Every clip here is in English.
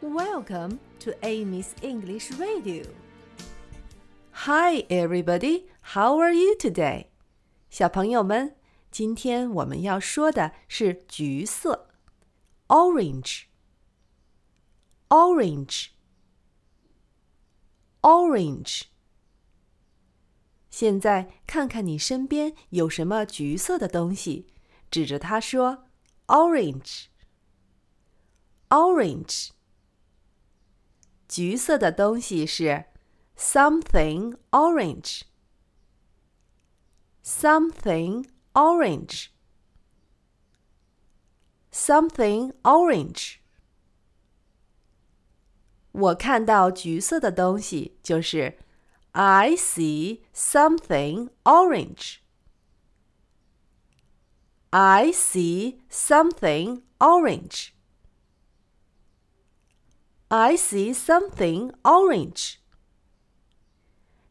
Welcome to Amy's English Radio. Hi, everybody. How are you today? 小朋友们，今天我们要说的是橘色，orange。orange。orange。现在看看你身边有什么橘色的东西，指着它说：“orange。” orange。 橘色的东西是 something orange。something orange。something orange。我看到橘色的东西就是 I see something orange. I see something orange. I see something orange.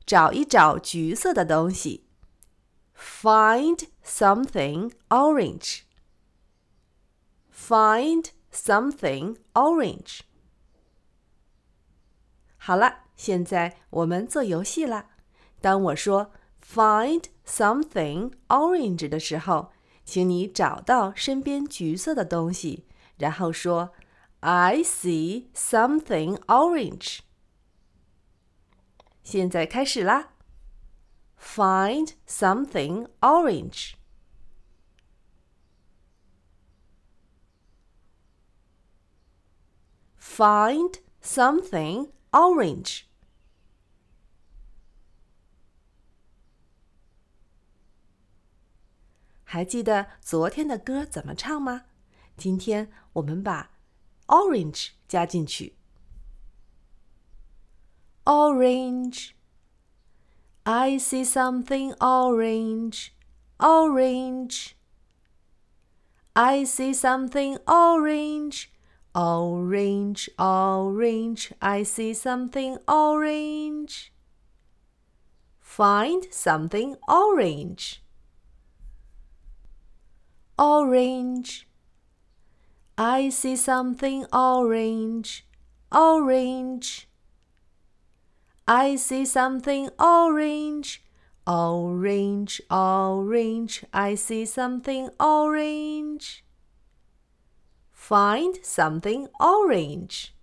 找一找橘色的东西。Find something orange. Find something orange. 好了，现在我们做游戏啦。当我说 “find something orange” 的时候，请你找到身边橘色的东西，然后说 “I see something orange”。现在开始啦！Find something orange. Find something orange. orange 加进去。Orange, I see something orange, orange. I see something orange, orange, orange. I see something orange. Find something orange orange. I see something orange, orange. I see something orange, orange, orange. I see something orange. Find something orange.